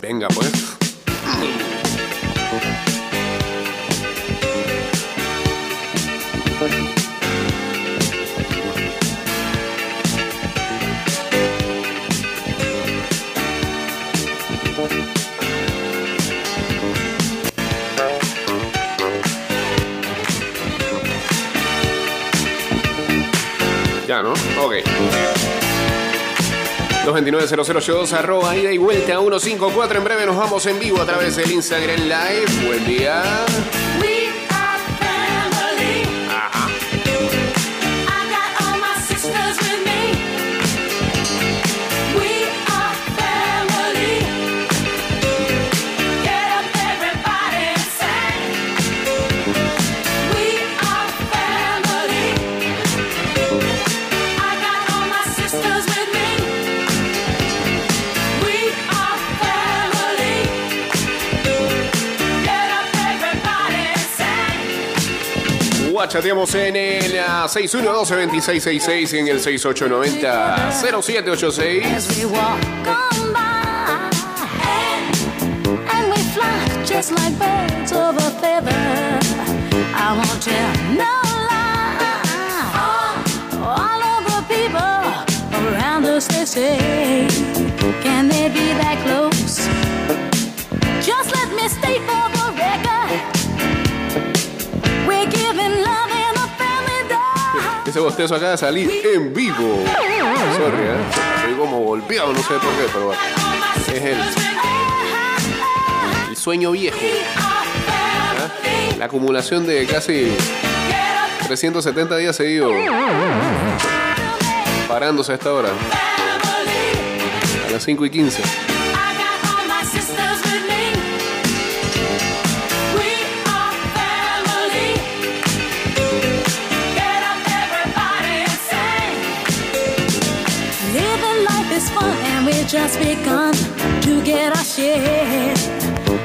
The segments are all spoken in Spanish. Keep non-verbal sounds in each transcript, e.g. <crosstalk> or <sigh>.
Venga, pues. Ya, ¿no? Ok. 229-0082, arroba ida y vuelta 154. En breve nos vamos en vivo a través del Instagram Live. Buen día. Guachateamos en el ah, 612-2666 y en el 6890-0786. as we walk fly just like birds of a feather. I won't tell no lie. All of the people around us, they say, can they be that close? Just let me state for Ese bostezo acaba de salir en vivo. Sorry, ¿eh? Estoy como golpeado, no sé por qué, pero bueno. Es el, el sueño viejo. ¿ah? La acumulación de casi 370 días seguidos parándose a esta hora, a las 5 y 15. And we've just begun to get our share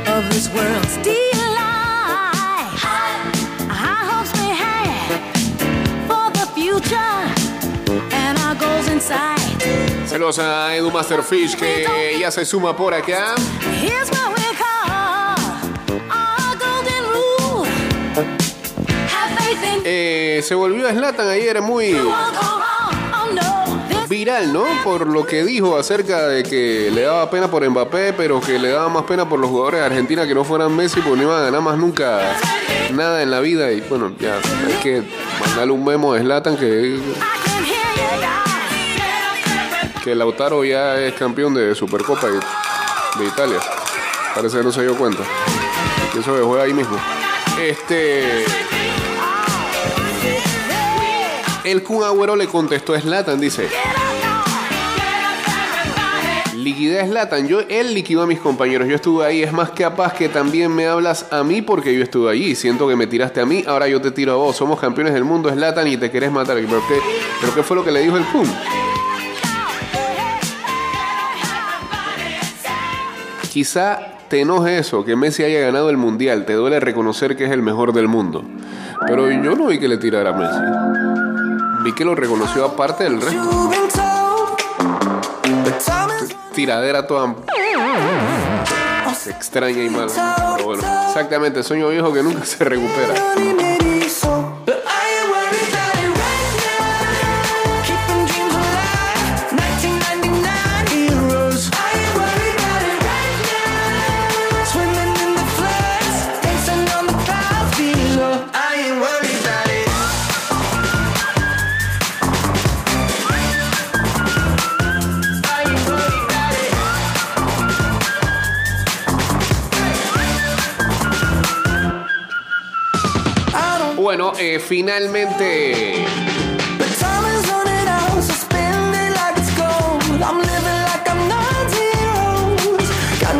of this world's delight. High hopes we have for the future and our goals in sight. Saludos a Edu Masterfish que ya se suma por acá. Here's what we call our golden rule. Have faith in Eh, se volvió Slatan ayer muy viral, ¿no? Por lo que dijo acerca de que le daba pena por Mbappé, pero que le daba más pena por los jugadores de Argentina que no fueran Messi, porque no iban a ganar más nunca nada en la vida. Y bueno, ya hay que mandarle un memo a Slatan que, que Lautaro ya es campeón de Supercopa de, de Italia. Parece que no se dio cuenta. Eso que juega ahí mismo. Este. El Kun Agüero le contestó a Slatan, dice. Liquidé a Zlatan. Yo, él liquidó a mis compañeros. Yo estuve ahí. Es más capaz que también me hablas a mí porque yo estuve allí. Siento que me tiraste a mí. Ahora yo te tiro a vos. Somos campeones del mundo, Zlatan, y te querés matar. ¿Pero qué, pero qué fue lo que le dijo el Kun? Quizá te enoje eso, que Messi haya ganado el mundial. Te duele reconocer que es el mejor del mundo. Pero yo no vi que le tirara a Messi. Vi que lo reconoció aparte del resto. Tiradera toda extraña y mala. Pero bueno, exactamente, sueño viejo que nunca se recupera.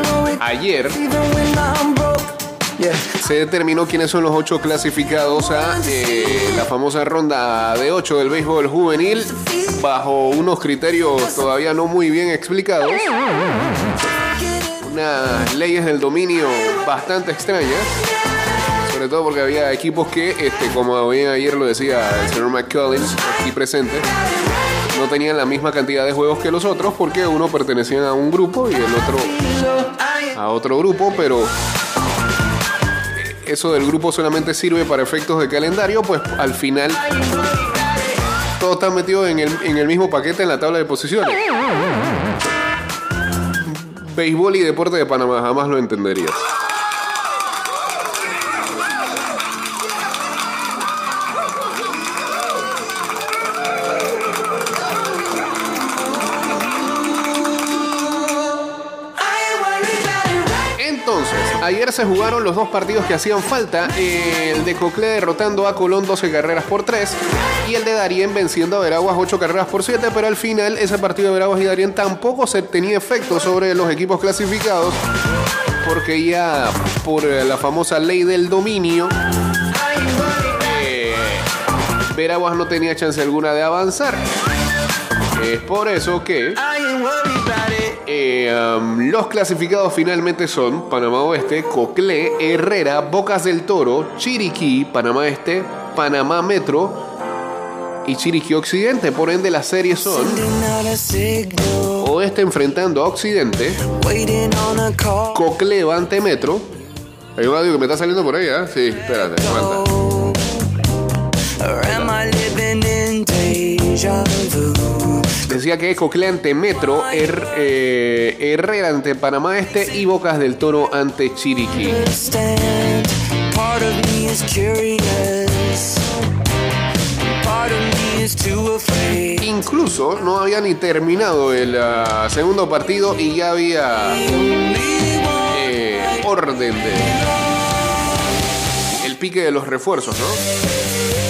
No it ayer se determinó quiénes son los ocho clasificados a eh, la famosa ronda de ocho del béisbol juvenil bajo unos criterios todavía no muy bien explicados. Unas leyes del dominio bastante extrañas. Sobre todo porque había equipos que, este, como bien ayer lo decía el señor McCullins, aquí presente, no tenían la misma cantidad de juegos que los otros porque uno pertenecía a un grupo y el otro a otro grupo, pero eso del grupo solamente sirve para efectos de calendario, pues al final todos están metidos en el, en el mismo paquete en la tabla de posiciones. Béisbol y deporte de Panamá, jamás lo entenderías. Entonces, ayer se jugaron los dos partidos que hacían falta. El de Coclé derrotando a Colón 12 carreras por 3 y el de Darien venciendo a Veraguas 8 carreras por 7, pero al final ese partido de Veraguas y Darien tampoco se tenía efecto sobre los equipos clasificados porque ya por la famosa ley del dominio eh, Veraguas no tenía chance alguna de avanzar. Es por eso que eh, um, los clasificados finalmente son Panamá Oeste, Coclé, Herrera, Bocas del Toro, Chiriquí, Panamá Este, Panamá Metro y Chiriquí Occidente. Por ende, las series son Oeste enfrentando a Occidente, Coclé ante Metro. Hay un audio que me está saliendo por ahí, ¿ah? Sí, espérate, aguanta. Decía que es Coclé ante Metro, Her- eh, Herrera ante Panamá Este y Bocas del Toro ante Chiriquí. Incluso no había ni terminado el ah, segundo partido y ya había eh, orden de el pique de los refuerzos, ¿no?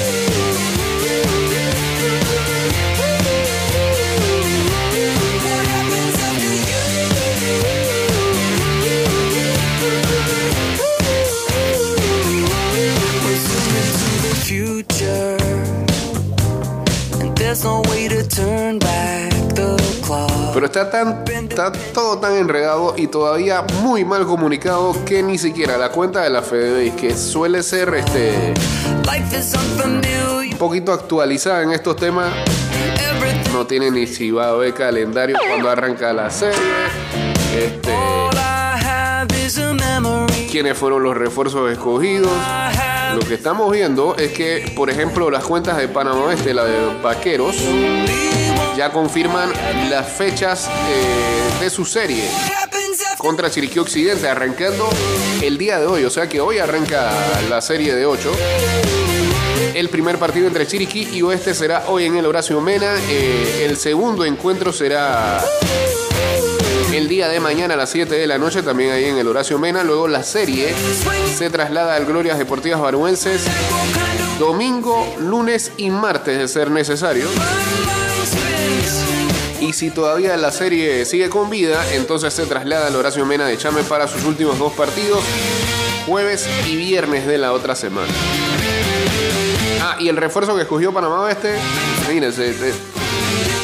Pero está tan está todo tan enredado y todavía muy mal comunicado que ni siquiera la cuenta de la FedeBase, que suele ser este un poquito actualizada en estos temas, no tiene ni si va a haber calendario cuando arranca la serie. Este, quiénes fueron los refuerzos escogidos. Lo que estamos viendo es que, por ejemplo, las cuentas de Panamá Oeste, la de Vaqueros, ya confirman las fechas eh, de su serie contra Chiriquí Occidente, arrancando el día de hoy. O sea que hoy arranca la serie de 8. El primer partido entre Chiriquí y Oeste será hoy en el Horacio Mena. Eh, el segundo encuentro será el día de mañana a las 7 de la noche, también ahí en el Horacio Mena. Luego la serie se traslada al Glorias Deportivas Baruenses domingo, lunes y martes de ser necesario. Y si todavía la serie sigue con vida, entonces se traslada al Horacio Mena de Chame para sus últimos dos partidos, jueves y viernes de la otra semana. Ah, y el refuerzo que escogió Panamá Oeste, imagínense, eh,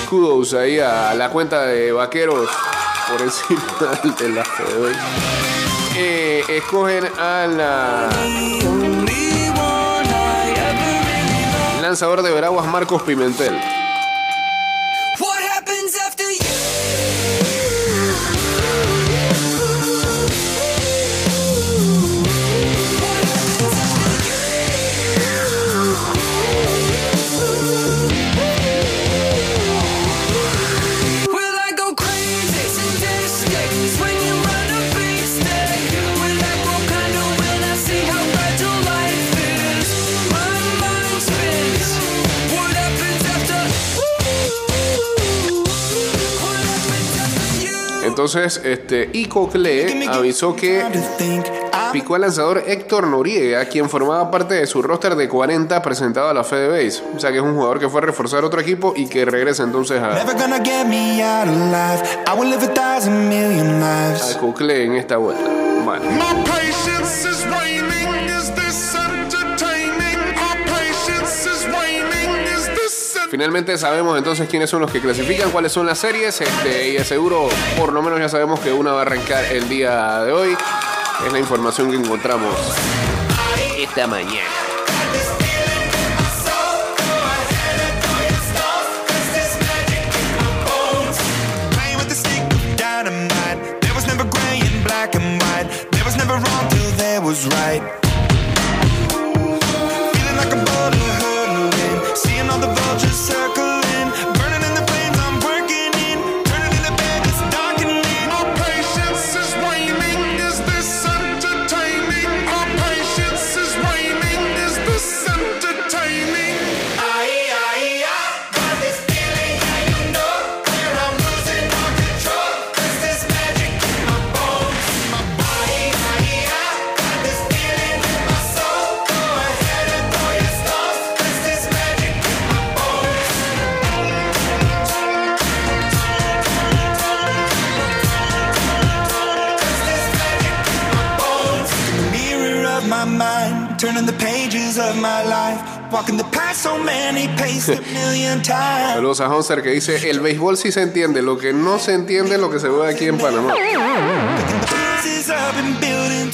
kudos ahí a la cuenta de vaqueros por encima de la FedeBase. Eh, escogen a la lanzador de Veraguas Marcos Pimentel. Entonces, este, Icocle avisó que picó al lanzador Héctor Noriega, quien formaba parte de su roster de 40 presentado a la FedeBase. O sea que es un jugador que fue a reforzar otro equipo y que regresa entonces a, a Cocle en esta vuelta. Bueno. Finalmente sabemos entonces quiénes son los que clasifican, cuáles son las series, este, y de seguro por lo menos ya sabemos que una va a arrancar el día de hoy. Es la información que encontramos esta mañana. There was never was right. Saludos a Honser que dice, el béisbol sí se entiende, lo que no se entiende es lo que se ve aquí en Panamá.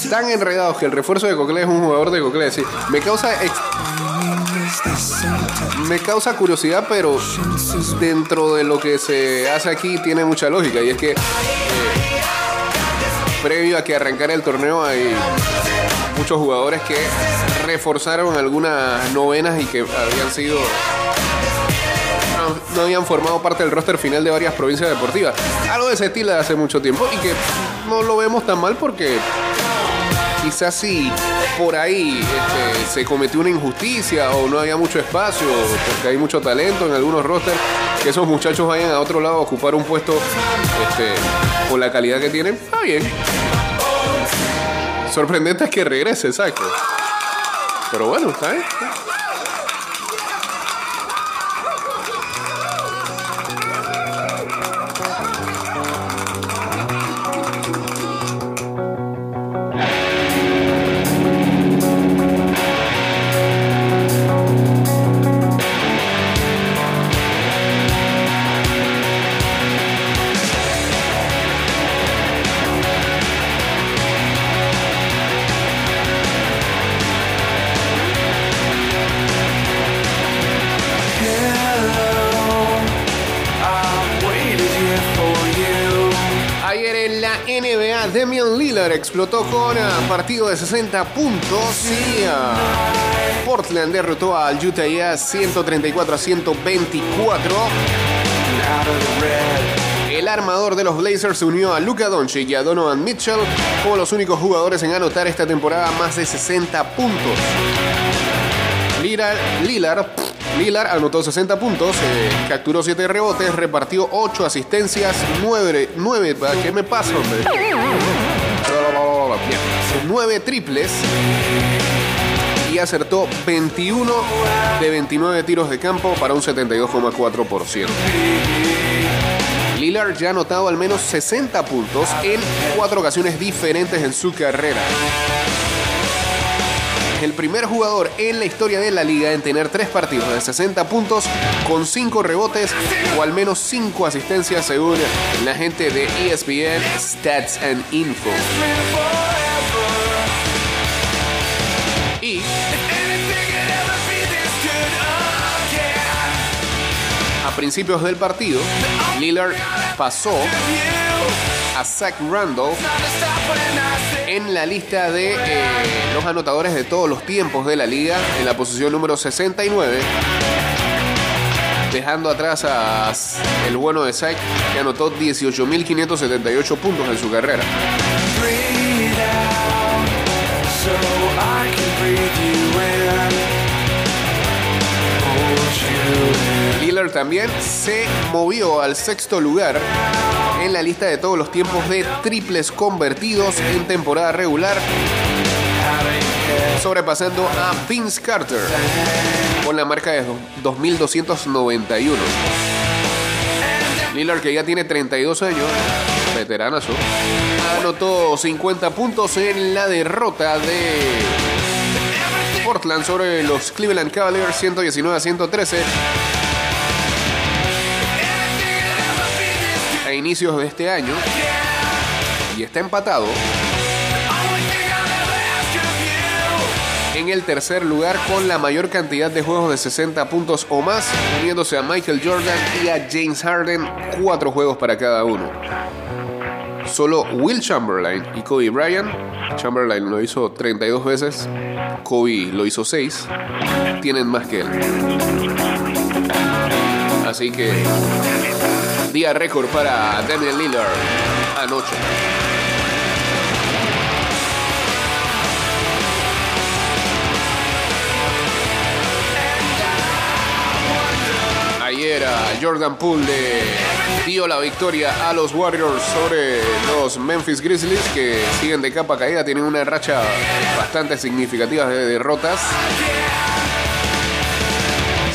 Tan enredados que el refuerzo de Cocle es un jugador de Cocle. Sí, me causa me causa curiosidad, pero dentro de lo que se hace aquí tiene mucha lógica. Y es que eh, previo a que arrancara el torneo hay muchos jugadores que reforzaron algunas novenas y que habían sido no, habían formado parte del roster final de varias provincias deportivas. Algo de ese estilo de hace mucho tiempo y que no lo vemos tan mal porque quizás si por ahí este, se cometió una injusticia o no había mucho espacio porque hay mucho talento en algunos rosters, que esos muchachos vayan a otro lado a ocupar un puesto este, con la calidad que tienen, está bien. Sorprendente es que regrese, exacto. Pero bueno, está bien. Explotó con ah, partido de 60 puntos y ah, Portland derrotó al Utah Jazz 134 a 124. El armador de los Blazers se unió a Luka Doncic y a Donovan Mitchell como los únicos jugadores en anotar esta temporada más de 60 puntos. Lillard, Lillard, Lillard anotó 60 puntos, eh, capturó 7 rebotes, repartió 8 asistencias, 9, 9 ¿qué me pasa, hombre? Bien, 9 triples y acertó 21 de 29 tiros de campo para un 72,4%. Lillard ya ha anotado al menos 60 puntos en cuatro ocasiones diferentes en su carrera. El primer jugador en la historia de la liga en tener tres partidos de 60 puntos con 5 rebotes o al menos 5 asistencias según la gente de ESPN Stats and Info. Principios del partido, Lillard pasó a Zach Randolph en la lista de eh, los anotadores de todos los tiempos de la liga, en la posición número 69, dejando atrás a el bueno de Zach, que anotó 18.578 puntos en su carrera. También se movió al sexto lugar en la lista de todos los tiempos de triples convertidos en temporada regular, sobrepasando a Vince Carter con la marca de do- 2291. Lillard, que ya tiene 32 años, veteranazo, anotó 50 puntos en la derrota de Portland sobre los Cleveland Cavaliers 119 a 113 inicios de este año y está empatado en el tercer lugar con la mayor cantidad de juegos de 60 puntos o más, uniéndose a Michael Jordan y a James Harden, cuatro juegos para cada uno. Solo Will Chamberlain y Kobe Bryant, Chamberlain lo hizo 32 veces, Kobe lo hizo 6, tienen más que él. Así que día récord para Damian Lillard anoche. Ayer a Jordan Poole le dio la victoria a los Warriors sobre los Memphis Grizzlies que siguen de capa caída, tienen una racha bastante significativa de derrotas.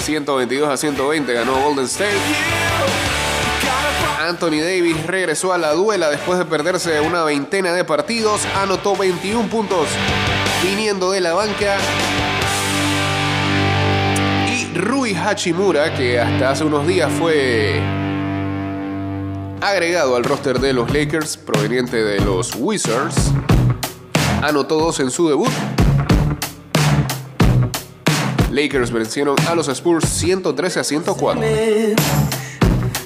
122 a 120 ganó Golden State. Anthony Davis regresó a la duela después de perderse una veintena de partidos. Anotó 21 puntos viniendo de la banca. Y Rui Hachimura, que hasta hace unos días fue agregado al roster de los Lakers, proveniente de los Wizards, anotó dos en su debut. Lakers vencieron a los Spurs 113 a 104.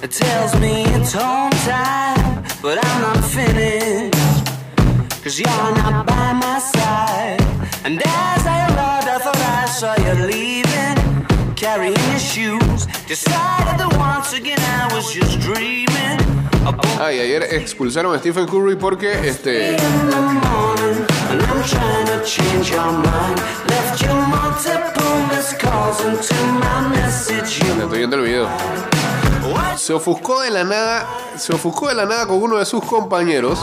It tells me it's home time, but I'm not finished. Cause you're not by my side. And as I arrived, I thought I saw you leaving, carrying your shoes. Decided that once again I was just dreaming. Ah, y ayer expulsaron a Stephen Curry porque este in the morning, and I'm trying to change your mind. Left you multiple missed calls into my message. You estoy viendo el video. Se ofuscó de la nada, se ofuscó de la nada con uno de sus compañeros.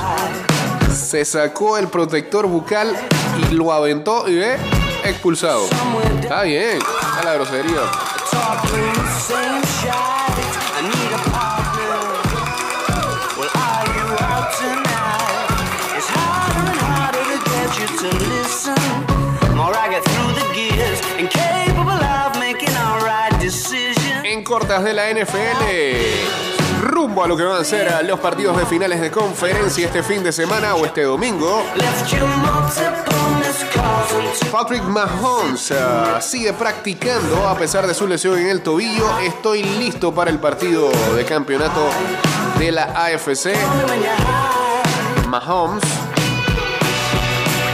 Se sacó el protector bucal y lo aventó y ve expulsado. Está bien, está la grosería. A cortas de la NFL, rumbo a lo que van a ser los partidos de finales de conferencia este fin de semana o este domingo. Patrick Mahomes ah, sigue practicando a pesar de su lesión en el tobillo. Estoy listo para el partido de campeonato de la AFC. Mahomes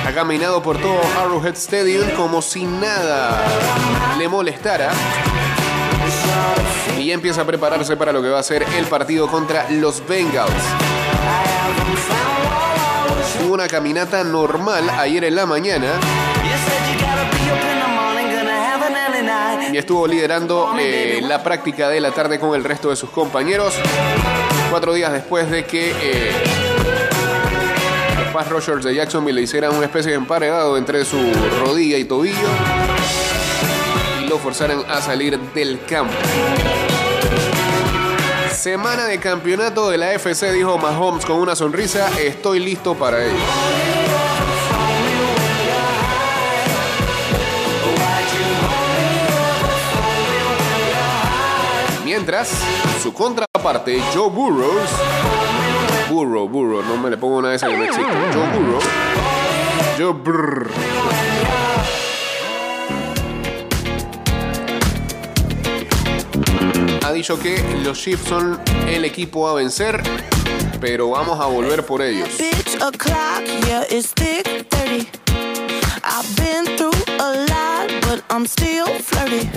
ha caminado por todo Arrowhead Stadium como si nada le molestara. Y ya empieza a prepararse para lo que va a ser el partido contra los Bengals. Tuvo una caminata normal ayer en la mañana y estuvo liderando eh, la práctica de la tarde con el resto de sus compañeros. Cuatro días después de que eh, Rushers de Jacksonville le hicieran una especie de emparedado entre su rodilla y tobillo lo forzaran a salir del campo. Semana de campeonato de la FC, dijo Mahomes con una sonrisa. Estoy listo para ello. Mientras, su contraparte, Joe Burrows. Burrow, Burrow, no me le pongo una de esas no existe. Joe Burrow. Joe Brr. Ha dicho que los Chiefs son el equipo a vencer, pero vamos a volver por ellos. Bitch o'clock, yeah, it's thick 30. I've been through a lot, but I'm still flirty.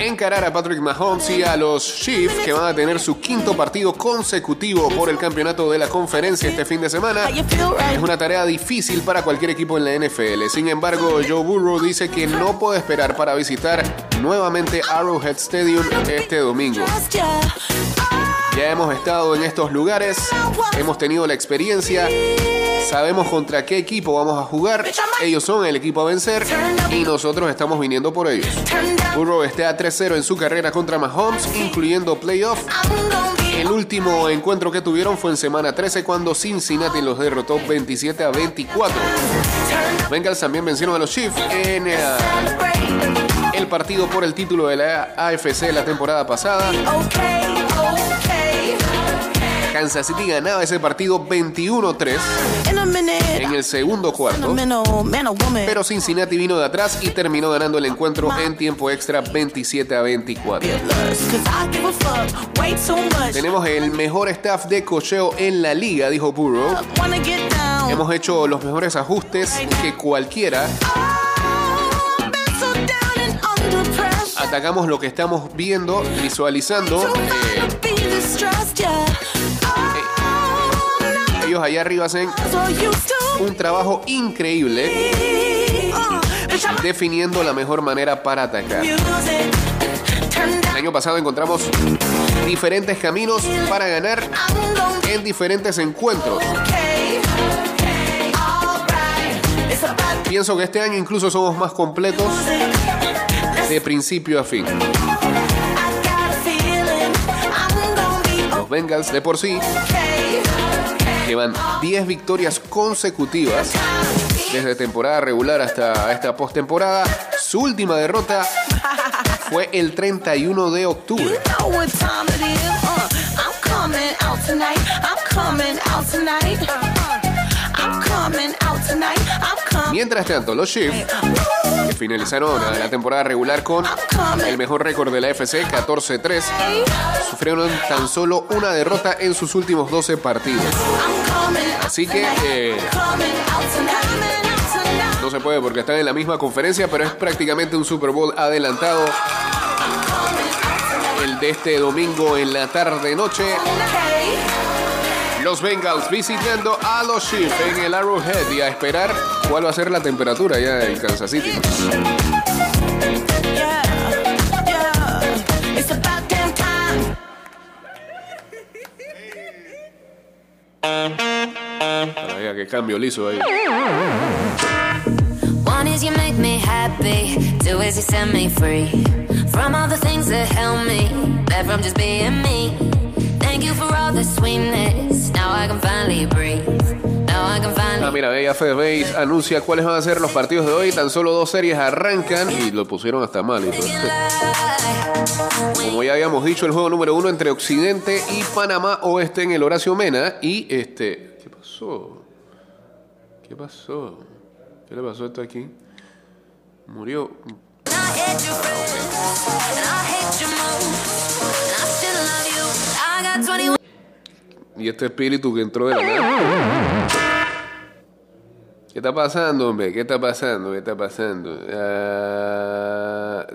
Encarar a Patrick Mahomes y a los Chiefs que van a tener su quinto partido consecutivo por el campeonato de la conferencia este fin de semana. Es una tarea difícil para cualquier equipo en la NFL. Sin embargo, Joe Burrow dice que no puede esperar para visitar nuevamente Arrowhead Stadium este domingo. Ya hemos estado en estos lugares, hemos tenido la experiencia, sabemos contra qué equipo vamos a jugar. Ellos son el equipo a vencer y nosotros estamos viniendo por ellos. Burrow está a 3-0 en su carrera contra Mahomes, incluyendo playoff. El último encuentro que tuvieron fue en semana 13 cuando Cincinnati los derrotó 27 a 24. turn Bengals también vencieron a los Chiefs en eh, el partido por el título de la AFC la temporada pasada. Kansas City ganaba ese partido 21-3. In a minute, En el segundo cuarto. Pero Cincinnati vino de atrás y terminó ganando el encuentro en tiempo extra 27 a 24. Cause I give a fuck way too much. Tenemos el mejor staff de cocheo en la liga, dijo Burrow. Hemos hecho los mejores ajustes que cualquiera. Oh. Atacamos lo que estamos viendo, visualizando. Eh, ellos allá arriba hacen un trabajo increíble definiendo la mejor manera para atacar. El año pasado encontramos diferentes caminos para ganar en diferentes encuentros. Pienso que este año incluso somos más completos de principio a fin. Los Bengals de por sí. Llevan 10 victorias consecutivas desde temporada regular hasta esta postemporada. Su última derrota fue el 31 de octubre. Mientras tanto, los Chiefs, que finalizaron la temporada regular con el mejor récord de la FC, 14-3, sufrieron tan solo una derrota en sus últimos 12 partidos. Así que eh, no se puede porque están en la misma conferencia, pero es prácticamente un Super Bowl adelantado. El de este domingo en la tarde-noche. Los Bengals visitando a los Chiefs en el Arrowhead y a esperar cuál va a ser la temperatura ya en Kansas City. Vaya, qué cambio le hizo ahí. One is you make me happy, two is you set me free from all the things that held me back from just being me. Ah, mira, Bella Base anuncia cuáles van a ser los partidos de hoy. Tan solo dos series arrancan y lo pusieron hasta mal. y todo. Como ya habíamos dicho, el juego número uno entre Occidente y Panamá Oeste en el Horacio Mena. Y este. ¿Qué pasó? ¿Qué pasó? ¿Qué le pasó a esto aquí? Murió. I hate Y este espíritu que entró de la nada. ¿Qué está pasando, hombre? ¿Qué está pasando? ¿Qué está pasando? Ah,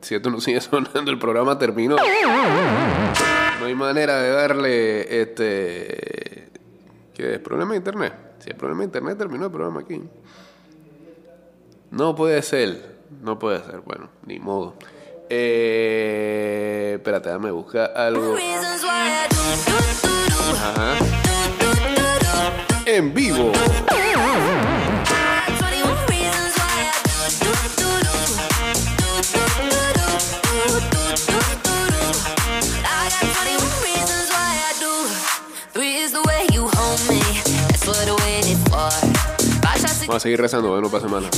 si, esto no sigue <laughs> sonando, el programa terminó. No hay manera de darle este. ¿Qué es? ¿Problema de internet? Si el problema de internet terminó el programa aquí. No puede ser. No puede ser. Bueno, ni modo. Eh, espérate, déjame busca algo. Ajá. En vivo. Vamos a seguir rezando, ¿eh? no pasa nada.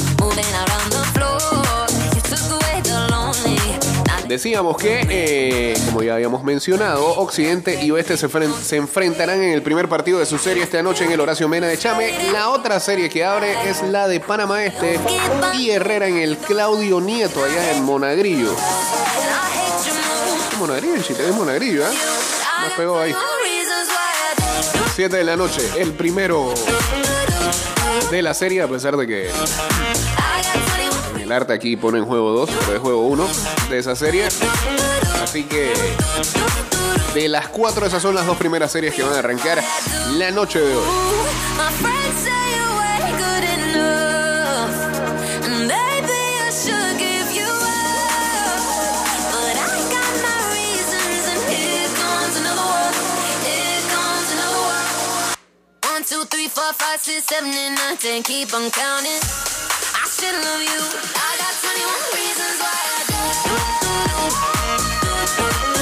Decíamos que, eh, como ya habíamos mencionado, Occidente y Oeste se, se enfrentarán en el primer partido de su serie esta noche en el Horacio Mena de Chame. La otra serie que abre es la de Panamá Este y Herrera en el Claudio Nieto, allá en Monagrillo. Monagrillo, el chiste es Monagrillo, ¿eh? Más pegó ahí. 21 reasons why I do, do, 7 de la noche, el primero de la serie, a pesar de que I got 21 en el arte aquí pone en juego 2, pero es juego 1 de esa serie. Así que de las cuatro, esas son las dos primeras series que van a arrancar la noche de hoy. Two, three, four, five, six, seven, and nine, ten. Keep on counting. I got 21 reasons why I do, do, do, do, do, do.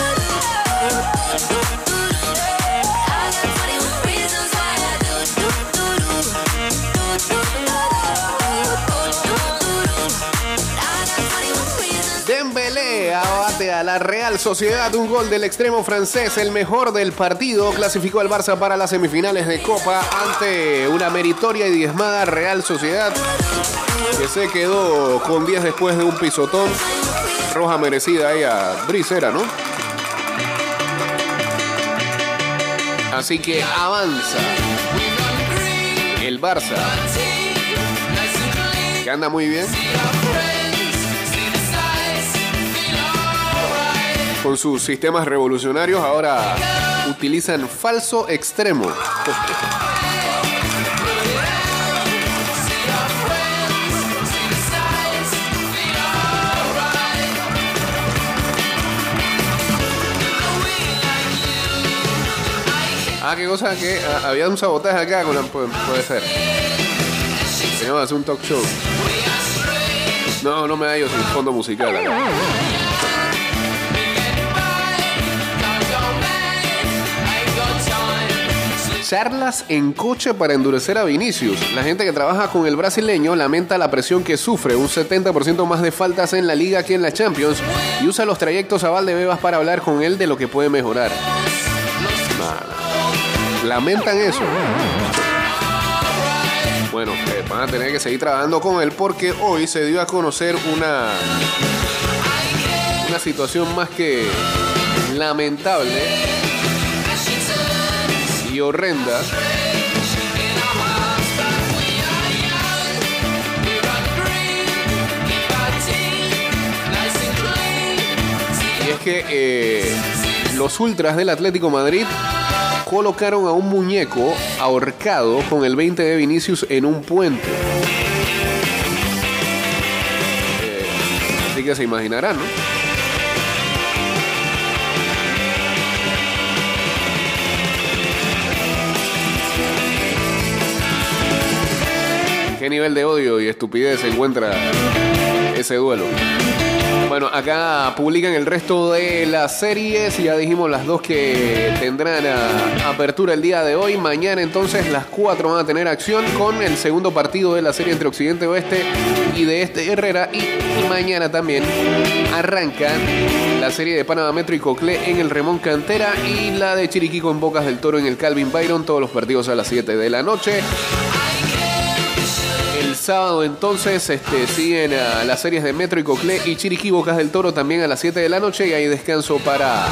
Real Sociedad. Un gol del extremo francés, el mejor del partido. Clasificó al Barça para las semifinales de Copa ante una meritoria y diezmada Real Sociedad que se quedó con 10 después de un pisotón. Roja merecida ahí a Brisera, ¿no? Así que avanza el Barça, que anda muy bien. Con sus sistemas revolucionarios ahora utilizan falso extremo. Ah, qué cosa que ah, había un sabotaje acá con puede, ser. Teníamos que hacer un talk show. No, no me hallo sin fondo musical. Charlas en coche para endurecer a Vinicius. La gente que trabaja con el brasileño lamenta la presión que sufre, un 70% más de faltas en la liga que en la Champions, y usa los trayectos a Valdebebas para hablar con él de lo que puede mejorar. Lamentan eso. Bueno, eh, van a tener que seguir trabajando con él porque hoy se dio a conocer una, una situación más que lamentable horrenda. Y es que eh, los ultras del Atlético Madrid colocaron a un muñeco ahorcado con el 20 de Vinicius en un puente. Eh, así que se imaginarán, ¿no? ¿Qué nivel de odio y estupidez se encuentra ese duelo? Bueno, acá publican el resto de las series. Ya dijimos las dos que tendrán a- apertura el día de hoy. Mañana entonces las cuatro van a tener acción con el segundo partido de la serie entre Occidente Oeste y de Este Herrera. Y, y mañana también arrancan la serie de Panamá Metro y Coclé en el Remón Cantera y la de Chiriquí con Bocas del Toro en el Calvin Byron. Todos los partidos a las 7 de la noche. El sábado entonces este, siguen las series de Metro y Coclé y Chiriquí Bocas del Toro también a las 7 de la noche y hay descanso para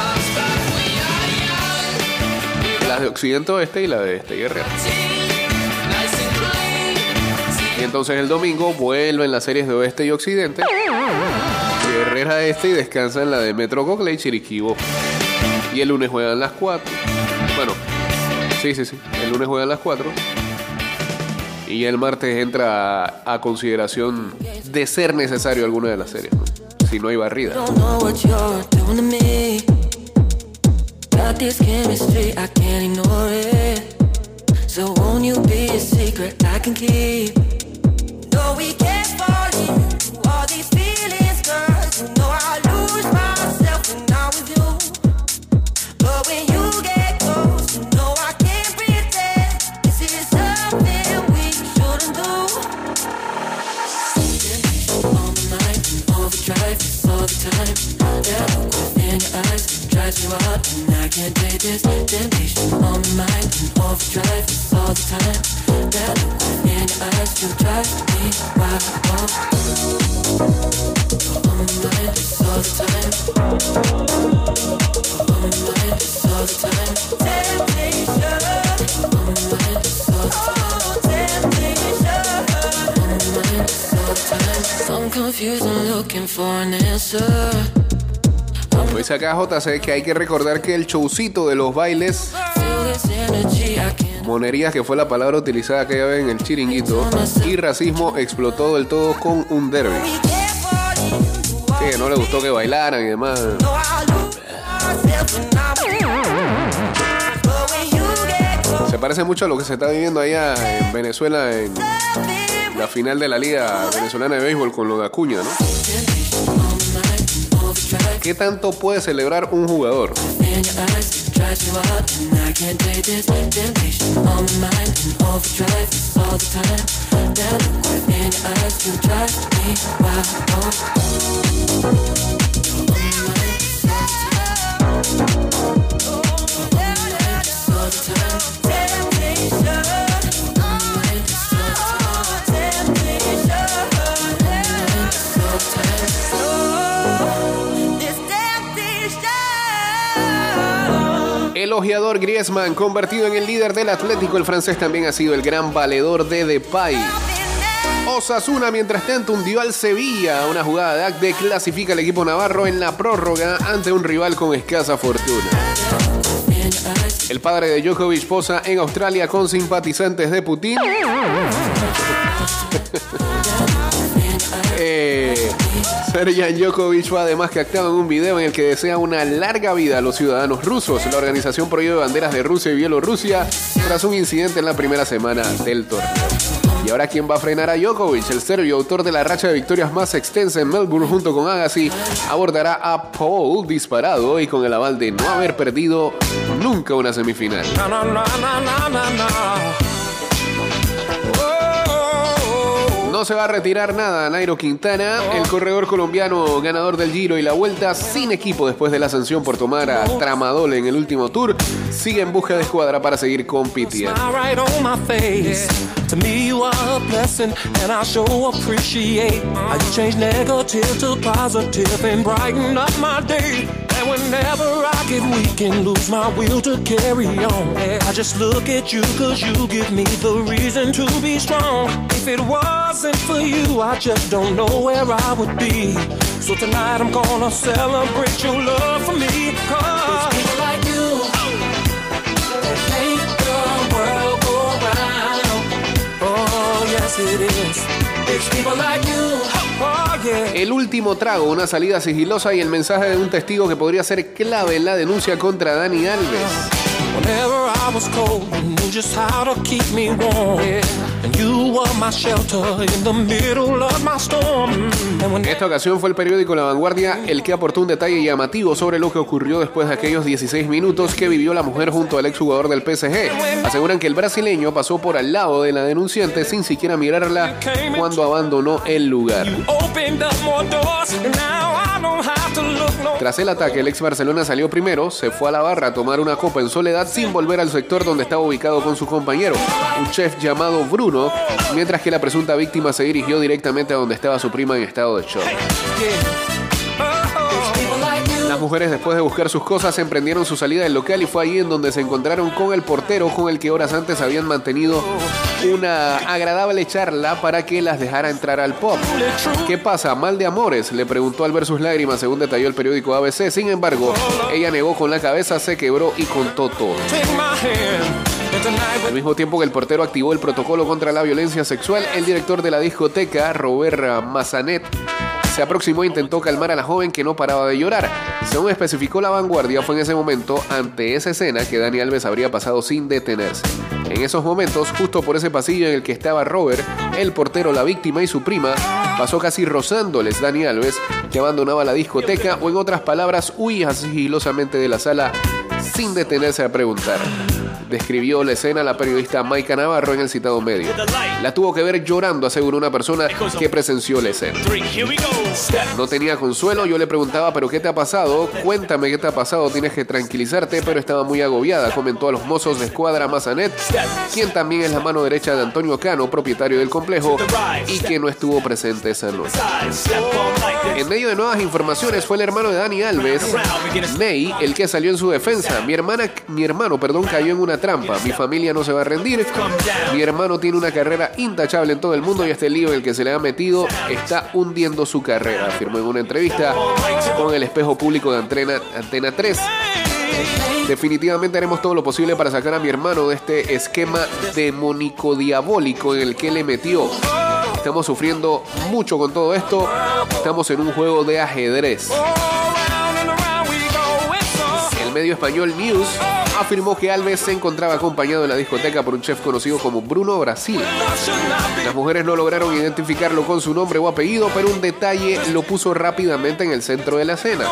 las de Occidente Oeste y la de Este y Herrera. Y entonces el domingo vuelven las series de Oeste y Occidente. Y Herrera Este y descansan la de Metro Coclé y Chiriquí Bocas. Y el lunes juegan las 4. Bueno, sí, sí, sí. El lunes juegan las 4. Y el martes entra a, consideración de ser necesario alguna de las series, si no hay barrida. So won't you be a secret I can keep? No, we can't drives you out, and I can't take this temptation. On my mind and overdrive this all the time. That look within your eyes you drive me wild. Time. On my mind this all the time. On my mind this all the time. Temptation. On my mind this all the time. I'm confused and looking for an answer. Pues acá JC que hay que recordar que el showcito de los bailes, monerías que fue la palabra utilizada aquella vez en el chiringuito, y racismo explotó del todo con un derby. Que no le gustó que bailaran y demás. Se parece mucho a lo que se está viviendo allá en Venezuela en la final de la Liga Venezolana de Béisbol con lo de Acuña, ¿no? ¿Qué tanto puede celebrar un jugador? Ojeador Griezmann, convertido en el líder del Atlético, el francés también ha sido el gran valedor de Depay. Osasuna, mientras tanto, hundió al Sevilla. Una jugada de Agde clasifica al equipo navarro en la prórroga ante un rival con escasa fortuna. El padre de Djokovic posa en Australia con simpatizantes de Putin. <laughs> Eh, Serjan Djokovic fue además captado en un video en el que desea una larga vida a los ciudadanos rusos. La organización prohíbe banderas de Rusia y Bielorrusia tras un incidente en la primera semana del torneo. Y ahora, ¿quién va a frenar a Djokovic? El serbio, autor de la racha de victorias más extensa en Melbourne junto con Agassi, abordará a Paul disparado y con el aval de no haber perdido nunca una semifinal. Na, na, na, No se va a retirar nada Nairo Quintana, el corredor colombiano ganador del Giro y la Vuelta sin equipo después de la sanción por tomar a Tramadol en el último tour, sigue en busca de escuadra para seguir compitiendo. To me, you are a blessing, and I sure appreciate how you change negative to positive and brighten up my day. And whenever I get weak and lose my will to carry on, I just look at you cause you give me the reason to be strong. If it wasn't for you, I just don't know where I would be. So tonight I'm gonna celebrate your love for me. Cause El último trago, una salida sigilosa y el mensaje de un testigo que podría ser clave en la denuncia contra Dani Alves. Whenever I was cold, you knew just how to keep me warm. And you were my shelter in the middle of my storm. And when En esta ocasión fue el periódico La Vanguardia el que aportó un detalle llamativo sobre lo que ocurrió después de aquellos 16 minutos que vivió la mujer junto al exjugador del PSG. Aseguran que el brasileño pasó por al lado de la denunciante sin siquiera mirarla cuando abandonó el lugar. Tras el ataque, el ex Barcelona salió primero, se fue a la barra a tomar una copa en soledad sin volver al sector donde estaba ubicado con su compañero, un chef llamado Bruno, mientras que la presunta víctima se dirigió directamente a donde estaba su prima en estado de shock. Las mujeres después de buscar sus cosas emprendieron su salida del local y fue allí en donde se encontraron con el portero con el que horas antes habían mantenido una agradable charla para que las dejara entrar al pub. ¿Qué pasa? ¿Mal de amores? Le preguntó al ver sus lágrimas según detalló el periódico ABC. Sin embargo, ella negó con la cabeza, se quebró y contó todo. Al mismo tiempo que el portero activó el protocolo contra la violencia sexual, el director de la discoteca, Robert Mazanet, se aproximó e intentó calmar a la joven que no paraba de llorar. Según especificó la vanguardia, fue en ese momento, ante esa escena, que Dani Alves habría pasado sin detenerse. En esos momentos, justo por ese pasillo en el que estaba Robert, el portero, la víctima y su prima, pasó casi rozándoles Dani Alves, que abandonaba la discoteca o en otras palabras, huía sigilosamente de la sala sin detenerse a preguntar. Describió la escena la periodista Maika Navarro en el citado medio. La tuvo que ver llorando, aseguró una persona que presenció la escena. No tenía consuelo, yo le preguntaba, ¿pero qué te ha pasado? Cuéntame qué te ha pasado, tienes que tranquilizarte, pero estaba muy agobiada, comentó a los mozos de escuadra Mazanet, quien también es la mano derecha de Antonio Cano, propietario del complejo, y que no estuvo presente esa noche. En medio de nuevas informaciones fue el hermano de Dani Alves, Ney, el que salió en su defensa. Mi hermana, mi hermano, perdón, cayó en una trampa. Mi familia no se va a rendir. Mi hermano tiene una carrera intachable en todo el mundo y este lío en el que se le ha metido está hundiendo su carrera, afirmó en una entrevista con el espejo público de Antena, Antena 3. Definitivamente haremos todo lo posible para sacar a mi hermano de este esquema demónico diabólico en el que le metió. Estamos sufriendo mucho con todo esto. Estamos en un juego de ajedrez. El medio español News afirmó que Alves se encontraba acompañado en la discoteca por un chef conocido como Bruno Brasil. Las mujeres no lograron identificarlo con su nombre o apellido, pero un detalle lo puso rápidamente en el centro de la escena.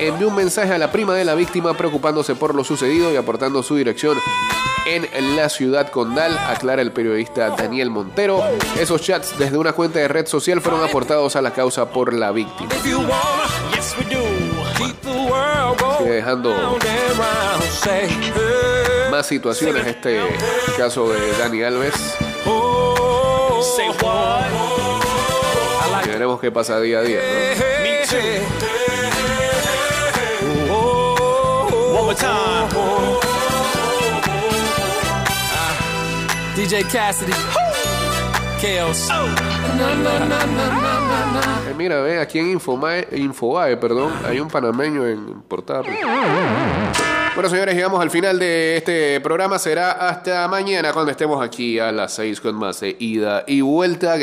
Envió un mensaje a la prima de la víctima preocupándose por lo sucedido y aportando su dirección en la ciudad condal, aclara el periodista Daniel Montero. Esos chats desde una cuenta de red social fueron aportados a la causa por la víctima. Sigue dejando más situaciones, este caso de Dani Alves. Y veremos qué pasa día a día. ¿no? Ah. DJ Cassidy. Chaos. Eh, mira, ve, aquí en Infobae, Infobae, perdón, hay un panameño en portada. Bueno, señores, llegamos al final de este programa. Será hasta mañana cuando estemos aquí a las 6 con más de ida y vuelta.